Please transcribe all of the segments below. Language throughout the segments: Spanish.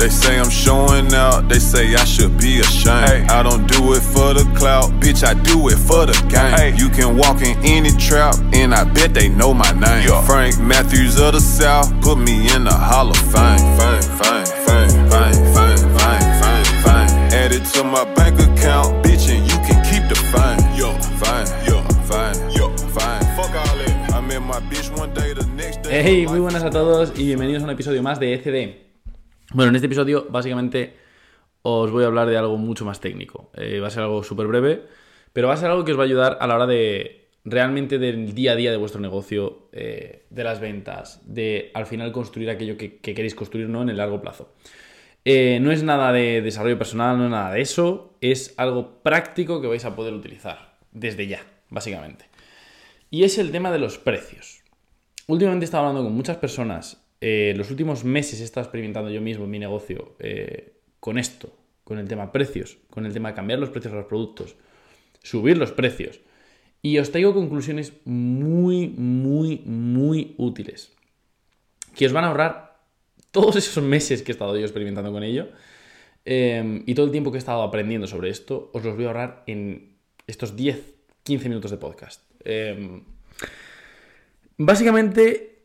They say I'm showing out, they say I should be ashamed. I don't do it for the clout, bitch, I do it for the game. You can walk in any trap, and I bet they know my name. Frank Matthews of the South, put me in the Hall of Fame. Fame, fame, fame, fame, fame, fame, fame, fame. Add it to my bank account, bitch, and you can keep the fame. Yo, fame, yo, fame, yo, fame. Fuck all that. I met my bitch one day, the next day. Hey, muy buenas a todos y bienvenidos a un episodio más de ECD. Bueno, en este episodio básicamente os voy a hablar de algo mucho más técnico. Eh, va a ser algo súper breve, pero va a ser algo que os va a ayudar a la hora de realmente del día a día de vuestro negocio, eh, de las ventas, de al final construir aquello que, que queréis construir ¿no? en el largo plazo. Eh, no es nada de desarrollo personal, no es nada de eso, es algo práctico que vais a poder utilizar desde ya, básicamente. Y es el tema de los precios. Últimamente he estado hablando con muchas personas eh, los últimos meses he estado experimentando yo mismo en mi negocio eh, con esto, con el tema precios, con el tema de cambiar los precios de los productos, subir los precios. Y os traigo conclusiones muy, muy, muy útiles. Que os van a ahorrar todos esos meses que he estado yo experimentando con ello. eh, y todo el tiempo que he estado aprendiendo sobre esto, os los voy a ahorrar en estos 10, 15 minutos de podcast. Básicamente,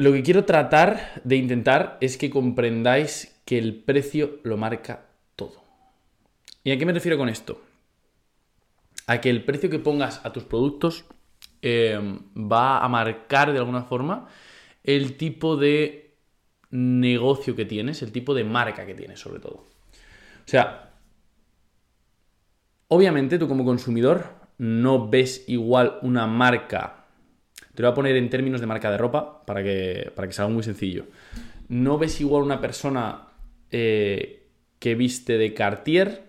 lo que quiero tratar de intentar es que comprendáis que el precio lo marca todo. ¿Y a qué me refiero con esto? A que el precio que pongas a tus productos eh, va a marcar de alguna forma el tipo de negocio que tienes, el tipo de marca que tienes sobre todo. O sea, obviamente tú como consumidor no ves igual una marca te lo voy a poner en términos de marca de ropa para que, para que sea muy sencillo. No ves igual una persona eh, que viste de Cartier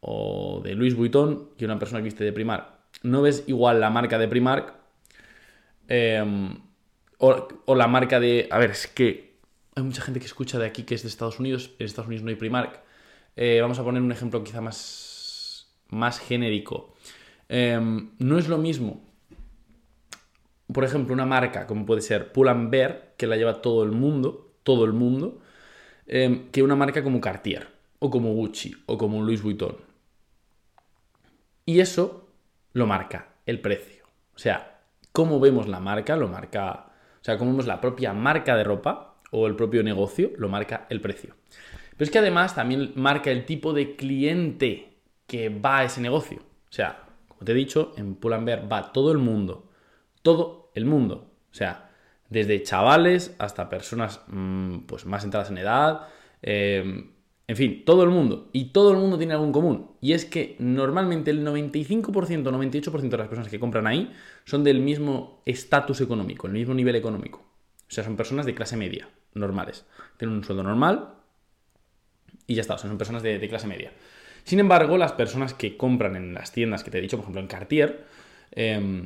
o de Louis Vuitton que una persona que viste de Primark. No ves igual la marca de Primark eh, o, la marca de... A ver, es que hay mucha gente que escucha de aquí que es de Estados Unidos. En Estados Unidos no hay Primark. Eh, vamos a poner un ejemplo quizá más, más genérico. no es lo mismo por ejemplo, una marca como puede ser Pull Bear, que la lleva todo el mundo, todo el mundo, eh, que una marca como Cartier, o como Gucci, o como Louis Vuitton. Y eso lo marca el precio. O sea, cómo vemos la marca, lo marca. O sea, cómo vemos la propia marca de ropa o el propio negocio, lo marca el precio. Pero es que además también marca el tipo de cliente que va a ese negocio. O sea, como te he dicho, en Pull Bear va todo el mundo. Todo el mundo. O sea, desde chavales hasta personas mmm, pues más entradas en edad. Eh, en fin, todo el mundo. Y todo el mundo tiene algo en común. Y es que normalmente el 95%, 98% de las personas que compran ahí son del mismo estatus económico, el mismo nivel económico. O sea, son personas de clase media, normales. Tienen un sueldo normal y ya está. O sea, son personas de, de clase media. Sin embargo, las personas que compran en las tiendas que te he dicho, por ejemplo en Cartier, eh,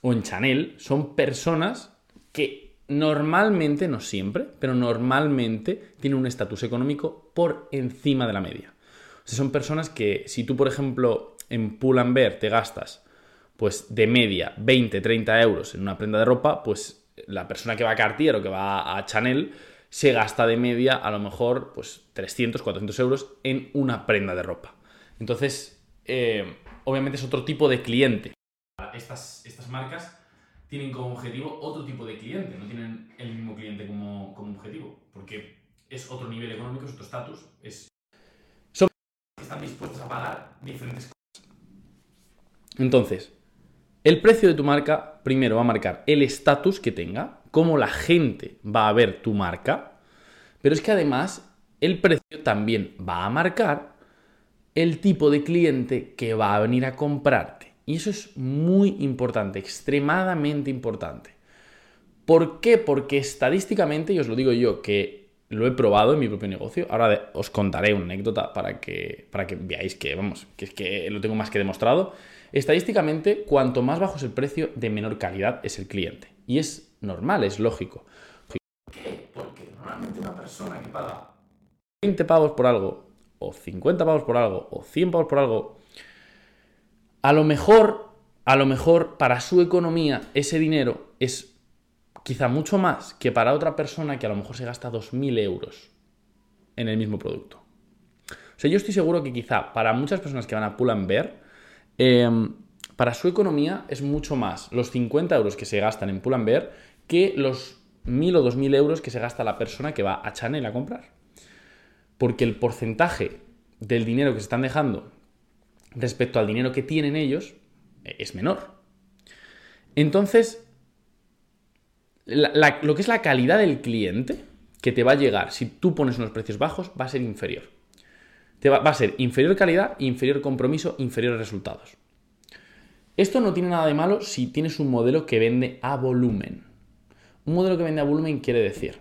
o en Chanel son personas que normalmente, no siempre, pero normalmente tienen un estatus económico por encima de la media. O sea, son personas que si tú, por ejemplo, en Pull Bear te gastas pues de media 20, 30 euros en una prenda de ropa, pues la persona que va a Cartier o que va a Chanel se gasta de media a lo mejor pues 300, 400 euros en una prenda de ropa. Entonces, eh, obviamente es otro tipo de cliente estas, estas marcas tienen como objetivo otro tipo de cliente, no tienen el mismo cliente como, como objetivo, porque es otro nivel económico, es otro estatus, es... son que están dispuestos a pagar diferentes cosas. Entonces, el precio de tu marca primero va a marcar el estatus que tenga, cómo la gente va a ver tu marca, pero es que además el precio también va a marcar el tipo de cliente que va a venir a comprarte. Y eso es muy importante, extremadamente importante. ¿Por qué? Porque estadísticamente, y os lo digo yo, que lo he probado en mi propio negocio, ahora os contaré una anécdota para que, para que veáis que, vamos, que es que lo tengo más que demostrado. Estadísticamente, cuanto más bajo es el precio, de menor calidad es el cliente. Y es normal, es lógico. ¿Por qué? Porque normalmente una persona que paga 20 pavos por algo, o 50 pavos por algo, o 100 pavos por algo, a lo mejor, a lo mejor para su economía ese dinero es quizá mucho más que para otra persona que a lo mejor se gasta 2.000 euros en el mismo producto. O sea, yo estoy seguro que quizá para muchas personas que van a Pull and Bear, em, para su economía es mucho más los 50 euros que se gastan en Pull and Bear que los 1.000 o 2.000 euros que se gasta la persona que va a Chanel a comprar. Porque el porcentaje del dinero que se están dejando respecto al dinero que tienen ellos eh, es menor. Entonces, lo que es la calidad del cliente que te va a llegar si tú pones unos precios bajos va a ser inferior. Va, a ser inferior calidad, inferior compromiso, inferior resultados. Esto no tiene nada de malo si tienes un modelo que vende a volumen. Un modelo que vende a volumen quiere decir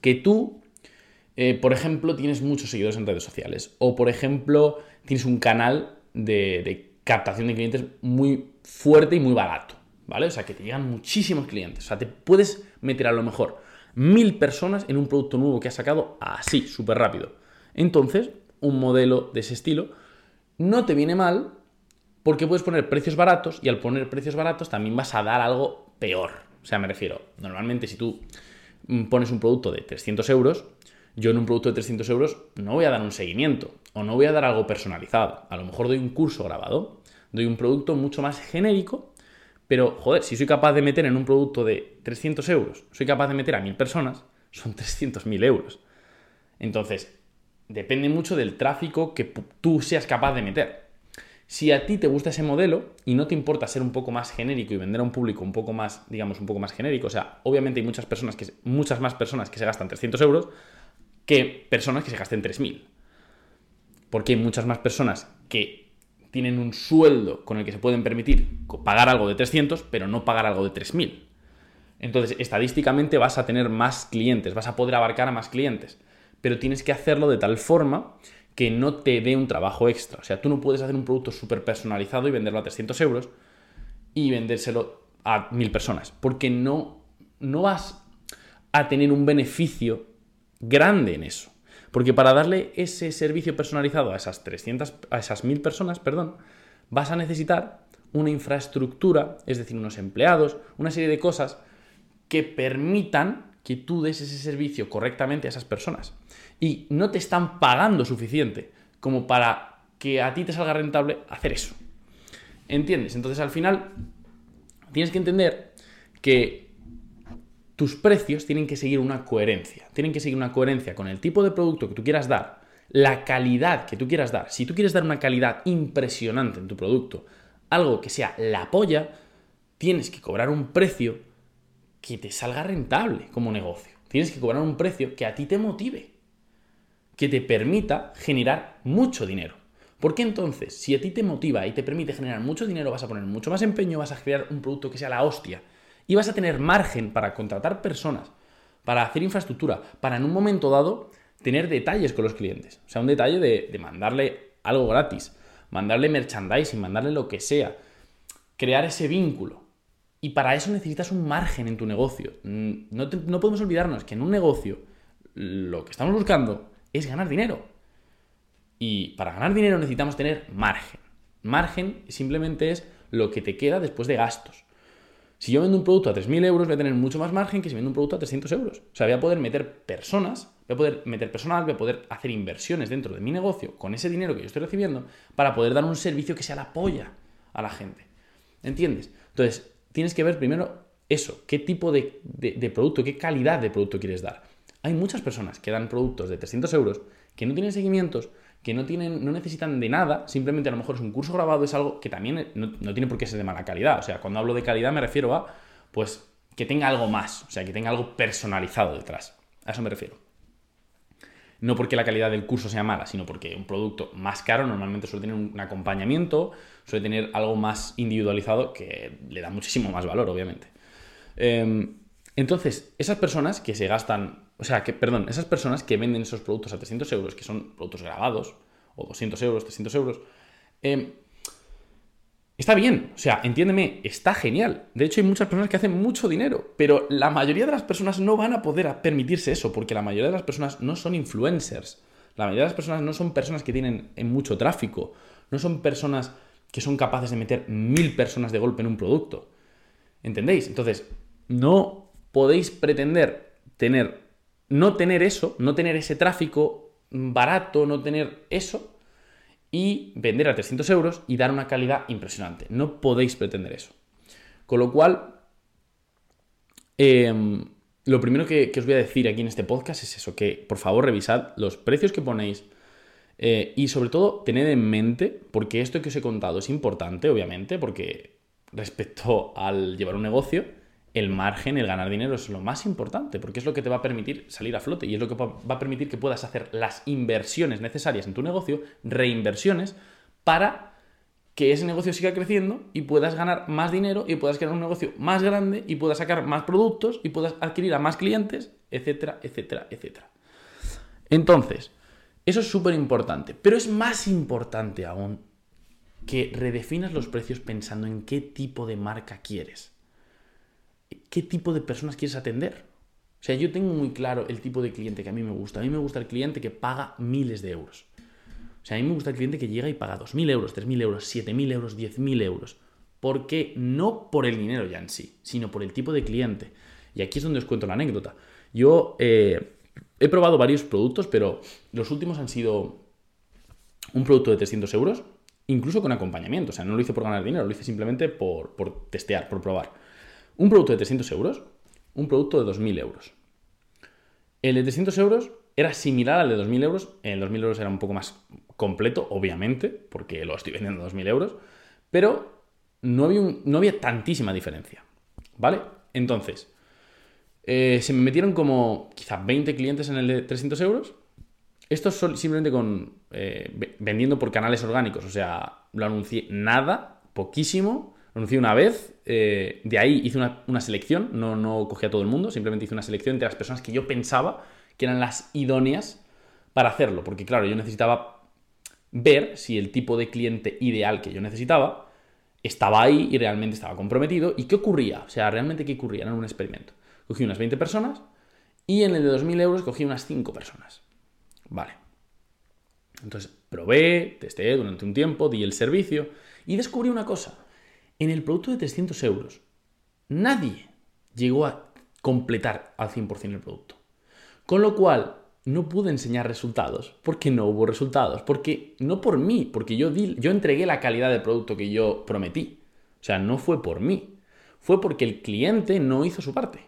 que tú, eh, por ejemplo, tienes muchos seguidores en redes sociales o, por ejemplo, tienes un canal de, captación de clientes muy fuerte y muy barato, ¿vale? O sea, que te llegan muchísimos clientes. O sea, te puedes meter a lo mejor mil personas en un producto nuevo que has sacado así, súper rápido. Entonces, un modelo de ese estilo no te viene mal porque puedes poner precios baratos y al poner precios baratos también vas a dar algo peor. O sea, me refiero, normalmente si tú mm, pones un producto de 300 euros, yo en un producto de 300 euros no voy a dar un seguimiento o no voy a dar algo personalizado. A lo mejor doy un curso grabado, doy un producto mucho más genérico, pero joder, si soy capaz de meter en un producto de 300 euros, soy capaz de meter a mil personas, son 300.000 euros. Entonces, depende mucho del tráfico que tú seas capaz de meter. Si a ti te gusta ese modelo y no te importa ser un poco más genérico y vender a un público un poco más, digamos, un poco más genérico, o sea, obviamente hay muchas personas que, muchas más personas que se gastan 300 euros que personas que se gasten 3.000. Porque hay muchas más personas que tienen un sueldo con el que se pueden permitir pagar algo de 300, pero no pagar algo de 3.000. Entonces, estadísticamente vas a tener más clientes, vas a poder abarcar a más clientes, pero tienes que hacerlo de tal forma que no te dé un trabajo extra. O sea, tú no puedes hacer un producto súper personalizado y venderlo a 300 euros y vendérselo a mil personas, porque no, no vas a tener un beneficio grande en eso. Porque para darle ese servicio personalizado a esas 300, a esas mil personas, perdón, vas a necesitar una infraestructura, es decir, unos empleados, una serie de cosas que permitan que tú des ese servicio correctamente a esas personas y no te están pagando suficiente como para que a ti te salga rentable hacer eso. ¿Entiendes? Entonces al final tienes que entender que tus precios tienen que seguir una coherencia. Tienen que seguir una coherencia con el tipo de producto que tú quieras dar, la calidad que tú quieras dar. Si tú quieres dar una calidad impresionante en tu producto, algo que sea la polla, tienes que cobrar un precio que te salga rentable como negocio. Tienes que cobrar un precio que a ti te motive que te permita generar mucho dinero. Porque entonces, si a ti te motiva y te permite generar mucho dinero, vas a poner mucho más empeño, vas a crear un producto que sea la hostia y vas a tener margen para contratar personas, para hacer infraestructura, para en un momento dado tener detalles con los clientes. O sea, un detalle de, mandarle algo gratis, mandarle merchandising, mandarle lo que sea, crear ese vínculo. Y para eso necesitas un margen en tu negocio. Mm, no, no podemos olvidarnos que en un negocio lo que estamos buscando es ganar dinero. Y para ganar dinero necesitamos tener margen. Margen simplemente es lo que te queda después de gastos. Si yo vendo un producto a 3.000 euros, voy a tener mucho más margen que si vendo un producto a 300 euros. O sea, voy a poder meter personas, voy a poder meter personal, voy a poder hacer inversiones dentro de mi negocio con ese dinero que yo estoy recibiendo para poder dar un servicio que sea la polla a la gente. ¿Entiendes? Entonces, tienes que ver primero eso, qué tipo de, de producto, qué calidad de producto quieres dar. Hay muchas personas que dan productos de 300 euros que no tienen seguimientos, que no, tienen, no necesitan de nada, simplemente a lo mejor es un curso grabado, es algo que también no, tiene por qué ser de mala calidad. O sea, cuando hablo de calidad me refiero a, pues, que tenga algo más, o sea, que tenga algo personalizado detrás. A eso me refiero. No porque la calidad del curso sea mala, sino porque un producto más caro normalmente suele tener un acompañamiento, suele tener algo más individualizado que le da muchísimo más valor, obviamente. Em, entonces, esas personas que se gastan o sea, que, perdón, esas personas que venden esos productos a 300 euros, que son productos grabados, o 200 euros, 300 euros, em, está bien, o sea, entiéndeme, está genial. De hecho, hay muchas personas que hacen mucho dinero, pero la mayoría de las personas no van a poder permitirse eso, porque la mayoría de las personas no son influencers. La mayoría de las personas no son personas que tienen mucho tráfico, no son personas que son capaces de meter mil personas de golpe en un producto. ¿Entendéis? Entonces, no podéis pretender tener no tener eso, no tener ese tráfico barato, no tener eso, y vender a 300 euros y dar una calidad impresionante. No podéis pretender eso. Con lo cual, em, lo primero que, os voy a decir aquí en este podcast es eso, que por favor revisad los precios que ponéis eh, y sobre todo tened en mente, porque esto que os he contado es importante, obviamente, porque respecto al llevar un negocio, el margen, el ganar dinero es lo más importante, porque es lo que te va a permitir salir a flote y es lo que va a permitir que puedas hacer las inversiones necesarias en tu negocio, reinversiones, para que ese negocio siga creciendo y puedas ganar más dinero y puedas crear un negocio más grande y puedas sacar más productos y puedas adquirir a más clientes, etcétera, etcétera, etcétera. Entonces, eso es súper importante, pero es más importante aún que redefinas los precios pensando en qué tipo de marca quieres qué tipo de personas quieres atender. O sea, yo tengo muy claro el tipo de cliente que a mí me gusta. A mí me gusta el cliente que paga miles de euros. O sea, a mí me gusta el cliente que llega y paga 2.000 euros, 3.000 euros, 7.000 euros, 10.000 euros. ¿Por qué? No por el dinero ya en sí, sino por el tipo de cliente. Y aquí es donde os cuento la anécdota. Yo eh, he probado varios productos, pero los últimos han sido un producto de 300 euros, incluso con acompañamiento. O sea, no lo hice por ganar dinero, lo hice simplemente por, por testear, por probar. Un producto de 300 euros, un producto de 2.000 euros. El de 300 euros era similar al de 2.000 euros. El 2.000 euros era un poco más completo, obviamente, porque lo estoy vendiendo a 2.000 euros, pero no había, no había tantísima diferencia. ¿Vale? Entonces, eh, se me metieron como quizás 20 clientes en el de 300 euros. Esto es simplemente con eh, vendiendo por canales orgánicos, o sea, lo anuncié nada, poquísimo, anuncié una vez, eh, de ahí hice una, selección, no, no cogí a todo el mundo, simplemente hice una selección entre las personas que yo pensaba que eran las idóneas para hacerlo, porque claro, yo necesitaba ver si el tipo de cliente ideal que yo necesitaba estaba ahí y realmente estaba comprometido y qué ocurría, o sea, realmente qué ocurría, en un experimento. Cogí unas 20 personas y en el de 2.000 euros cogí unas 5 personas. Vale. Entonces probé, testé durante un tiempo, di el servicio y descubrí una cosa en el producto de 300 euros, nadie llegó a completar al 100% el producto. Con lo cual, no pude enseñar resultados porque no hubo resultados, porque no por mí, porque yo, di, yo entregué la calidad del producto que yo prometí. O sea, no fue por mí, fue porque el cliente no hizo su parte.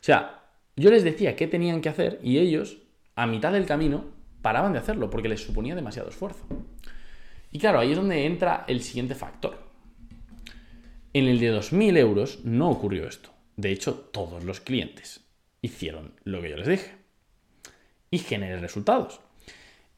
O sea, yo les decía qué tenían que hacer y ellos, a mitad del camino, paraban de hacerlo porque les suponía demasiado esfuerzo. Y claro, ahí es donde entra el siguiente factor. En el de 2.000 euros no ocurrió esto. De hecho, todos los clientes hicieron lo que yo les dije. Y generé resultados.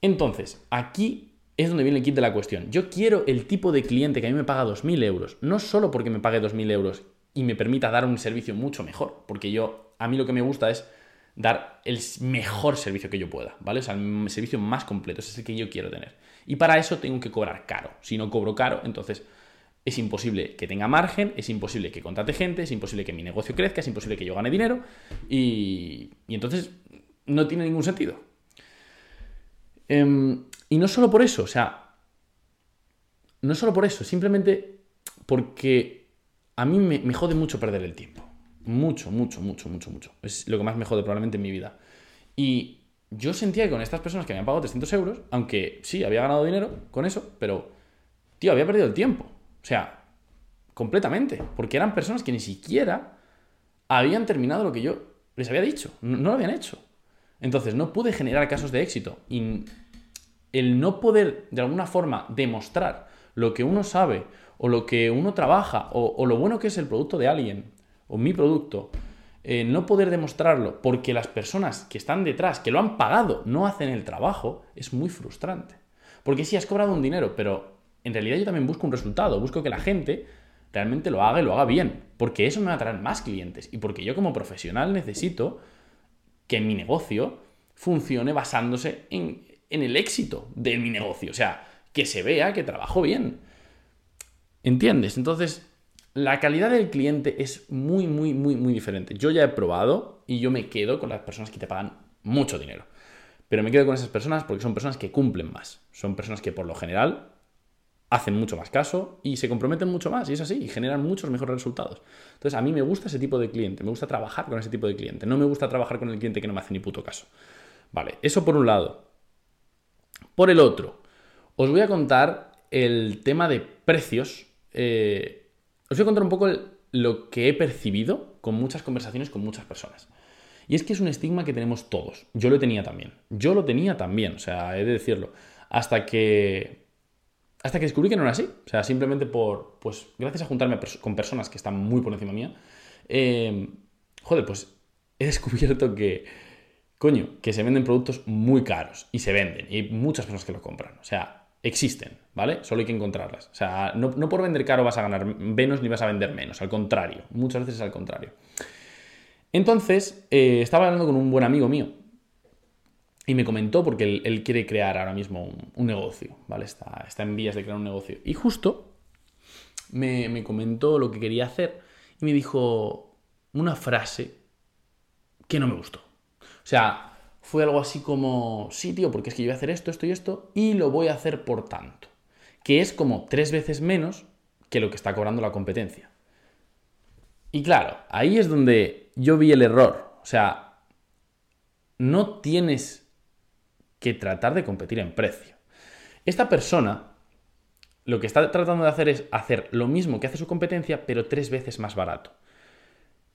Entonces, aquí es donde viene el kit de la cuestión. Yo quiero el tipo de cliente que a mí me paga 2.000 euros, no solo porque me pague 2.000 euros y me permita dar un servicio mucho mejor, porque yo, a mí lo que me gusta es dar el mejor servicio que yo pueda, ¿vale? O sea, el servicio más completo, ese es el que yo quiero tener. Y para eso tengo que cobrar caro. Si no cobro caro, entonces es imposible que tenga margen, es imposible que contrate gente, es imposible que mi negocio crezca, es imposible que yo gane dinero y, entonces no tiene ningún sentido. Em, y no solo por eso, o sea, no solo por eso, simplemente porque a mí me, me, jode mucho perder el tiempo. Mucho, mucho, mucho, mucho, mucho. Es lo que más me jode probablemente en mi vida. Y yo sentía que con estas personas que me han pagado 300 euros, aunque sí, había ganado dinero con eso, pero, tío, había perdido el tiempo. O sea, completamente. Porque eran personas que ni siquiera habían terminado lo que yo les había dicho. No, lo habían hecho. Entonces, no pude generar casos de éxito. Y el no poder, de alguna forma, demostrar lo que uno sabe, o lo que uno trabaja, o, lo bueno que es el producto de alguien, o mi producto, eh, no poder demostrarlo porque las personas que están detrás, que lo han pagado, no hacen el trabajo, es muy frustrante. Porque sí, has cobrado un dinero, pero en realidad yo también busco un resultado, busco que la gente realmente lo haga y lo haga bien, porque eso me va a traer más clientes y porque yo como profesional necesito que mi negocio funcione basándose en, el éxito de mi negocio, o sea, que se vea que trabajo bien. ¿Entiendes? Entonces, la calidad del cliente es muy, muy, muy, muy diferente. Yo ya he probado y yo me quedo con las personas que te pagan mucho dinero. Pero me quedo con esas personas porque son personas que cumplen más. Son personas que por lo general hacen mucho más caso y se comprometen mucho más, y es así, y generan muchos mejores resultados. Entonces, a mí me gusta ese tipo de cliente, me gusta trabajar con ese tipo de cliente, no me gusta trabajar con el cliente que no me hace ni puto caso. Vale, eso por un lado. Por el otro, os voy a contar el tema de precios. Eh, os voy a contar un poco lo que he percibido con muchas conversaciones con muchas personas. Y es que es un estigma que tenemos todos. Yo lo tenía también. Yo lo tenía también, o sea, he de decirlo. Hasta que. Hasta que descubrí que no era así. O sea, simplemente por. Pues gracias a juntarme con personas que están muy por encima mía. Eh, joder, pues he descubierto que coño, que se venden productos muy caros y se venden y hay muchas personas que lo compran. O sea, existen, ¿vale? Solo hay que encontrarlas. O sea, no, por vender caro vas a ganar menos ni vas a vender menos, al contrario, muchas veces es al contrario. Entonces, eh, estaba hablando con un buen amigo mío y me comentó, porque él, quiere crear ahora mismo un, negocio, ¿vale? Está, está, en vías de crear un negocio. Y justo me, me comentó lo que quería hacer y me dijo una frase que no me gustó. O sea, fue algo así como, sí, tío, porque es que yo voy a hacer esto, esto y esto, y lo voy a hacer por tanto. Que es como tres veces menos que lo que está cobrando la competencia. Y claro, ahí es donde yo vi el error. O sea, no tienes que tratar de competir en precio. Esta persona lo que está tratando de hacer es hacer lo mismo que hace su competencia, pero tres veces más barato.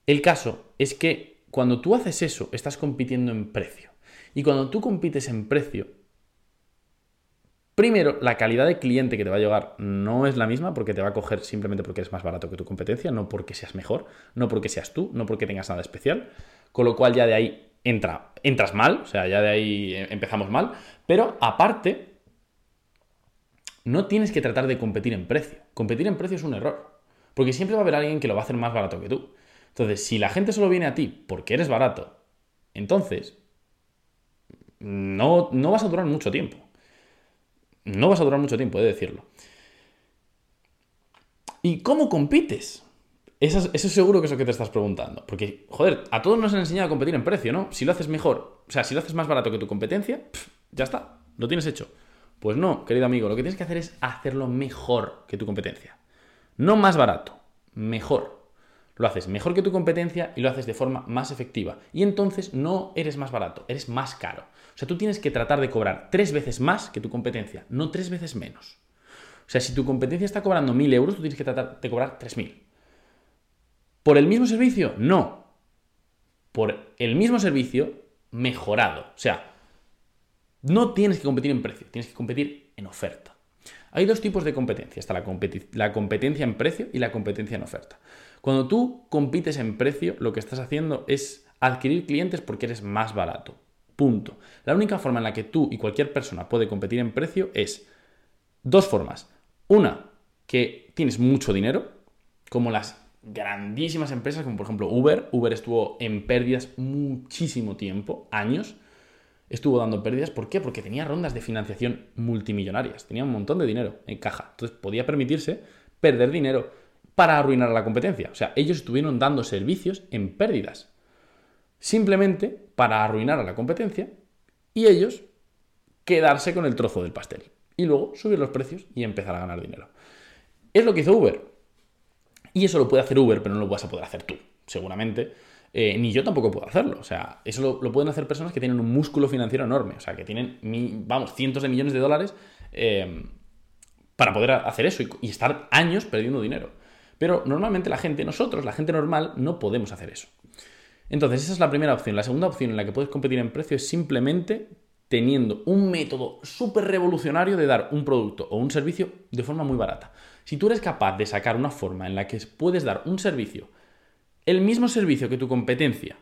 El caso es que cuando tú haces eso, estás compitiendo en precio. Y cuando tú compites en precio, primero, la calidad de cliente que te va a llegar no es la misma porque te va a coger simplemente porque eres más barato que tu competencia, no porque seas mejor, no porque seas tú, no porque tengas nada especial. Con lo cual ya de ahí entra, entras mal, o sea, ya de ahí empezamos mal. Pero aparte, no tienes que tratar de competir en precio. Competir en precio es un error. Porque siempre va a haber alguien que lo va a hacer más barato que tú. Entonces, si la gente solo viene a ti porque eres barato, entonces no, no vas a durar mucho tiempo. No vas a durar mucho tiempo, he de decirlo. ¿Y cómo compites? Eso, eso, seguro que es lo que te estás preguntando. Porque, joder, a todos nos han enseñado a competir en precio, ¿no? Si lo haces mejor, o sea, si lo haces más barato que tu competencia, ya está, lo tienes hecho. Pues no, querido amigo, lo que tienes que hacer es hacerlo mejor que tu competencia. No más barato, mejor. Lo haces mejor que tu competencia y lo haces de forma más efectiva. Y entonces no eres más barato, eres más caro. O sea, tú tienes que tratar de cobrar tres veces más que tu competencia, no tres veces menos. O sea, si tu competencia está cobrando mil euros, tú tienes que tratar de cobrar tres mil. ¿Por el mismo servicio? No. Por el mismo servicio mejorado. O sea, no tienes que competir en precio, tienes que competir en oferta. Hay dos tipos de competencia. Está la, la competencia en precio y la competencia en oferta. Cuando tú compites en precio, lo que estás haciendo es adquirir clientes porque eres más barato. Punto. La única forma en la que tú y cualquier persona puede competir en precio es dos formas. Una, que tienes mucho dinero, como las grandísimas empresas, como por ejemplo Uber. Uber estuvo en pérdidas muchísimo tiempo, años. Estuvo dando pérdidas. ¿Por qué? Porque tenía rondas de financiación multimillonarias. Tenía un montón de dinero en caja. Entonces podía permitirse perder dinero para arruinar a la competencia. O sea, ellos estuvieron dando servicios en pérdidas. Simplemente para arruinar a la competencia y ellos quedarse con el trozo del pastel. Y luego subir los precios y empezar a ganar dinero. Es lo que hizo Uber. Y eso lo puede hacer Uber, pero no lo vas a poder hacer tú, seguramente. Eh, ni yo tampoco puedo hacerlo. O sea, eso lo, pueden hacer personas que tienen un músculo financiero enorme. O sea, que tienen, vamos, cientos de millones de dólares eh, para poder hacer eso y estar años perdiendo dinero. Pero normalmente la gente, nosotros, la gente normal, no podemos hacer eso. Entonces, esa es la primera opción. La segunda opción en la que puedes competir en precio es simplemente teniendo un método súper revolucionario de dar un producto o un servicio de forma muy barata. Si tú eres capaz de sacar una forma en la que puedes dar un servicio, el mismo servicio que tu competencia,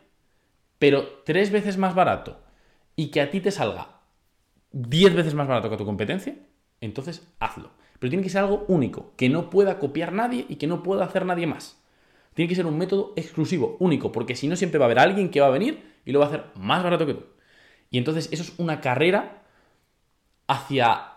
pero tres veces más barato y que a ti te salga diez veces más barato que tu competencia, entonces hazlo. Pero tiene que ser algo único, que no pueda copiar nadie y que no pueda hacer nadie más. Tiene que ser un método exclusivo, único, porque si no siempre va a haber alguien que va a venir y lo va a hacer más barato que tú. Y entonces eso es una carrera hacia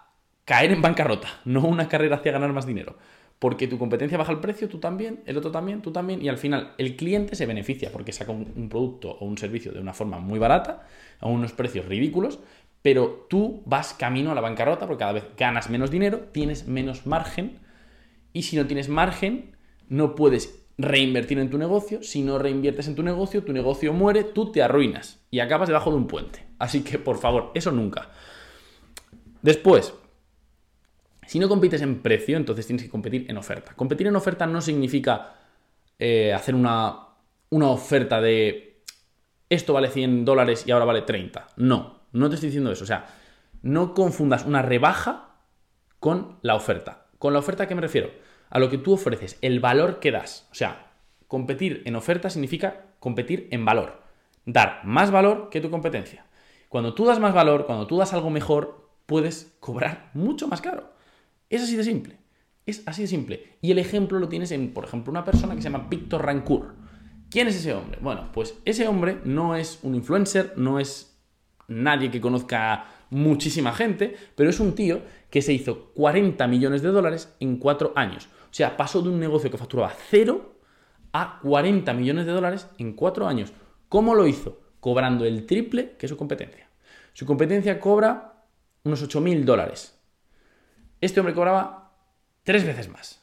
caer en bancarrota, no una carrera hacia ganar más dinero. Porque tu competencia baja el precio, tú también, el otro también, tú también, y al final el cliente se beneficia porque saca un, producto o un servicio de una forma muy barata, a unos precios ridículos, pero tú vas camino a la bancarrota porque cada vez ganas menos dinero, tienes menos margen y si no tienes margen, no puedes reinvertir en tu negocio. Si no reinviertes en tu negocio, tu negocio muere, tú te arruinas y acabas debajo de un puente. Así que, por favor, eso nunca. Después, si no compites en precio, entonces tienes que competir en oferta. Competir en oferta no significa eh, hacer una, una oferta de esto vale 100 dólares y ahora vale 30. No, no te estoy diciendo eso. O sea, no confundas una rebaja con la oferta. ¿Con la oferta a qué me refiero? A lo que tú ofreces, el valor que das. O sea, competir en oferta significa competir en valor. Dar más valor que tu competencia. Cuando tú das más valor, cuando tú das algo mejor, puedes cobrar mucho más caro. Es así de simple. Es así de simple. Y el ejemplo lo tienes en, por ejemplo, una persona que se llama Víctor Rancourt. ¿Quién es ese hombre? Bueno, pues ese hombre no es un influencer, no es nadie que conozca muchísima gente, pero es un tío que se hizo 40 millones de dólares en 4 años. O sea, pasó de un negocio que facturaba 0 a 40 millones de dólares en 4 años. ¿Cómo lo hizo? Cobrando el triple que su competencia. Su competencia cobra unos 8 mil dólares. Este hombre cobraba tres veces más.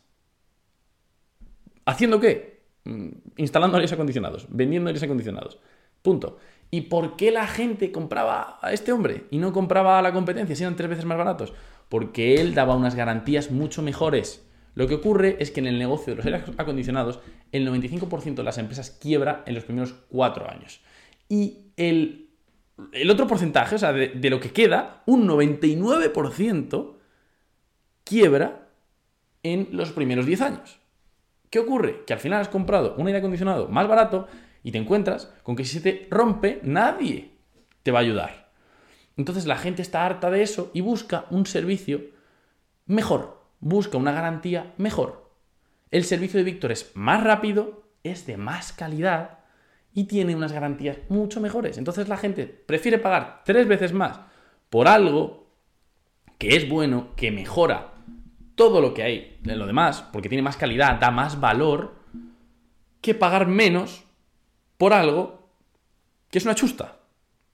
¿Haciendo qué? Mm, instalando aires acondicionados, vendiendo aires acondicionados. Punto. ¿Y por qué la gente compraba a este hombre y no compraba a la competencia si eran tres veces más baratos? Porque él daba unas garantías mucho mejores. Lo que ocurre es que en el negocio de los aires acondicionados, el 95% de las empresas quiebra en los primeros cuatro años. Y el, otro porcentaje, o sea, de, de lo que queda, un 99% quiebra en los primeros 10 años. ¿Qué ocurre? Que al final has comprado un aire acondicionado más barato y te encuentras con que si se te rompe, nadie te va a ayudar. Entonces la gente está harta de eso y busca un servicio mejor, busca una garantía mejor. El servicio de Víctor es más rápido, es de más calidad y tiene unas garantías mucho mejores. Entonces la gente prefiere pagar tres veces más por algo que es bueno, que mejora todo lo que hay en lo demás, porque tiene más calidad, da más valor, que pagar menos por algo que es una chusta.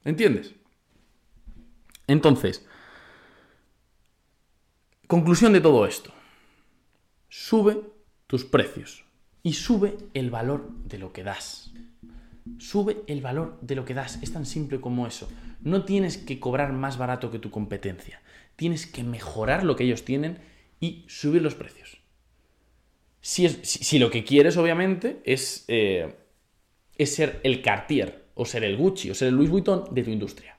¿Entiendes? Entonces, conclusión de todo esto. Sube tus precios y sube el valor de lo que das. Sube el valor de lo que das. Es tan simple como eso. No tienes que cobrar más barato que tu competencia. Tienes que mejorar lo que ellos tienen y subir los precios. Si, si, lo que quieres, obviamente, es eh, es ser el Cartier, o ser el Gucci, o ser el Louis Vuitton de tu industria.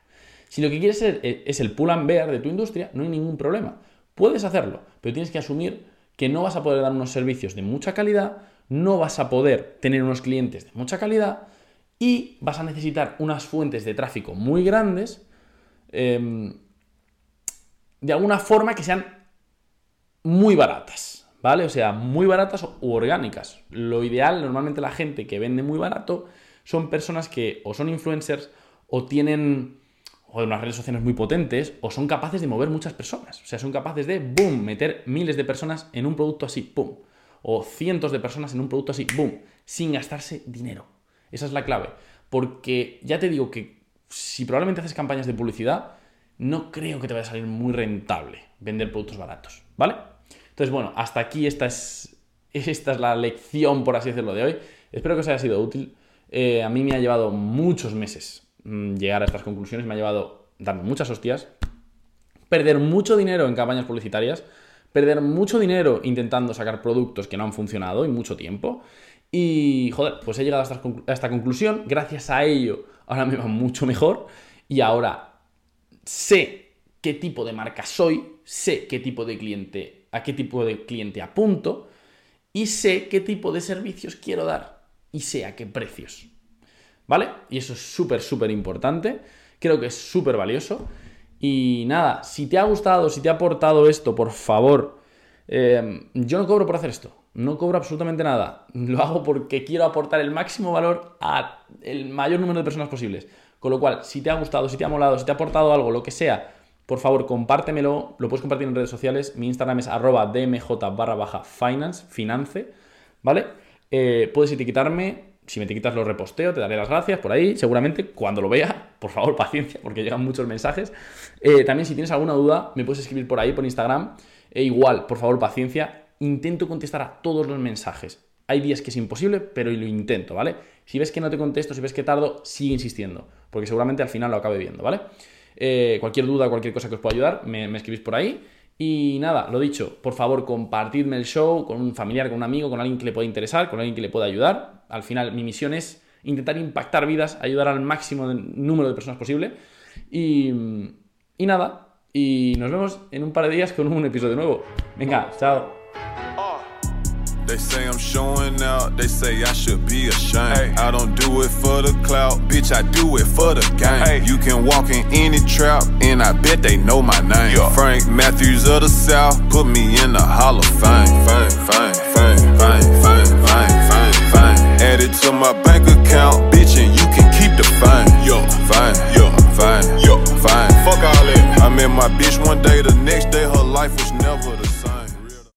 Si lo que quieres ser eh, es el pull and bear de tu industria, no hay ningún problema. Puedes hacerlo, pero tienes que asumir que no vas a poder dar unos servicios de mucha calidad, no vas a poder tener unos clientes de mucha calidad y vas a necesitar unas fuentes de tráfico muy grandes, em, de alguna forma que sean muy baratas. ¿vale? O sea, muy baratas u orgánicas. Lo ideal, normalmente la gente que vende muy barato son personas que o son influencers o tienen o unas redes sociales muy potentes o son capaces de mover muchas personas. O sea, son capaces de, boom, meter miles de personas en un producto así, pum. O cientos de personas en un producto así, boom, sin gastarse dinero. Esa es la clave. Porque ya te digo que si probablemente haces campañas de publicidad, no creo que te vaya a salir muy rentable vender productos baratos, ¿vale? Entonces, bueno, hasta aquí esta es, esta es la lección, por así decirlo, de hoy. Espero que os haya sido útil. Eh, a mí me ha llevado muchos meses mm, llegar a estas conclusiones, me ha llevado darme muchas hostias, perder mucho dinero en campañas publicitarias, perder mucho dinero intentando sacar productos que no han funcionado y mucho tiempo. Y, joder, pues he llegado a esta, a esta conclusión. Gracias a ello, ahora me va mucho mejor. Y ahora sé qué tipo de marca soy, sé qué tipo de cliente a qué tipo de cliente apunto y sé qué tipo de servicios quiero dar y sé a qué precios. ¿Vale? Y eso es súper, súper importante. Creo que es súper valioso. Y nada, si te ha gustado, si te ha aportado esto, por favor, em, yo no cobro por hacer esto. No cobro absolutamente nada. Lo hago porque quiero aportar el máximo valor a el mayor número de personas posibles. Con lo cual, si te ha gustado, si te ha molado, si te ha aportado algo, lo que sea, por favor, compártemelo, lo puedes compartir en redes sociales. Mi Instagram es arroba dmj barra baja finance, finance, ¿vale? Eh, puedes etiquetarme Si me etiquetas lo reposteo, te daré las gracias por ahí, seguramente cuando lo vea, por favor paciencia, porque llegan muchos mensajes. Eh, también si tienes alguna duda, me puedes escribir por ahí, por Instagram. E igual, por favor paciencia, intento contestar a todos los mensajes. Hay días que es imposible, pero lo intento, ¿vale? Si ves que no te contesto, si ves que tardo, sigue insistiendo, porque seguramente al final lo acabe viendo, ¿vale? Eh, cualquier duda, cualquier cosa que os pueda ayudar, me, me escribís por ahí. Y nada, lo dicho, por favor compartidme el show con un familiar, con un amigo, con alguien que le pueda interesar, con alguien que le pueda ayudar. Al final mi misión es intentar impactar vidas, ayudar al máximo número de personas posible. Y, y nada, y nos vemos en un par de días con un episodio nuevo. Venga, chao. They say I'm showing out, they say I should be ashamed. Hey. I don't do it for the clout, bitch, I do it for the game. Hey. You can walk in any trap, and I bet they know my name. Yeah. Frank Matthews of the South, put me in the Hall of Fame. Fame, fame, fame, fame, fame, fame, fame, fame. Add it to my bank account, bitch, and you can keep the fame. Yo, fine, yo, fine, yo, fine. Fuck all that. I met my bitch one day, the next day her life was never the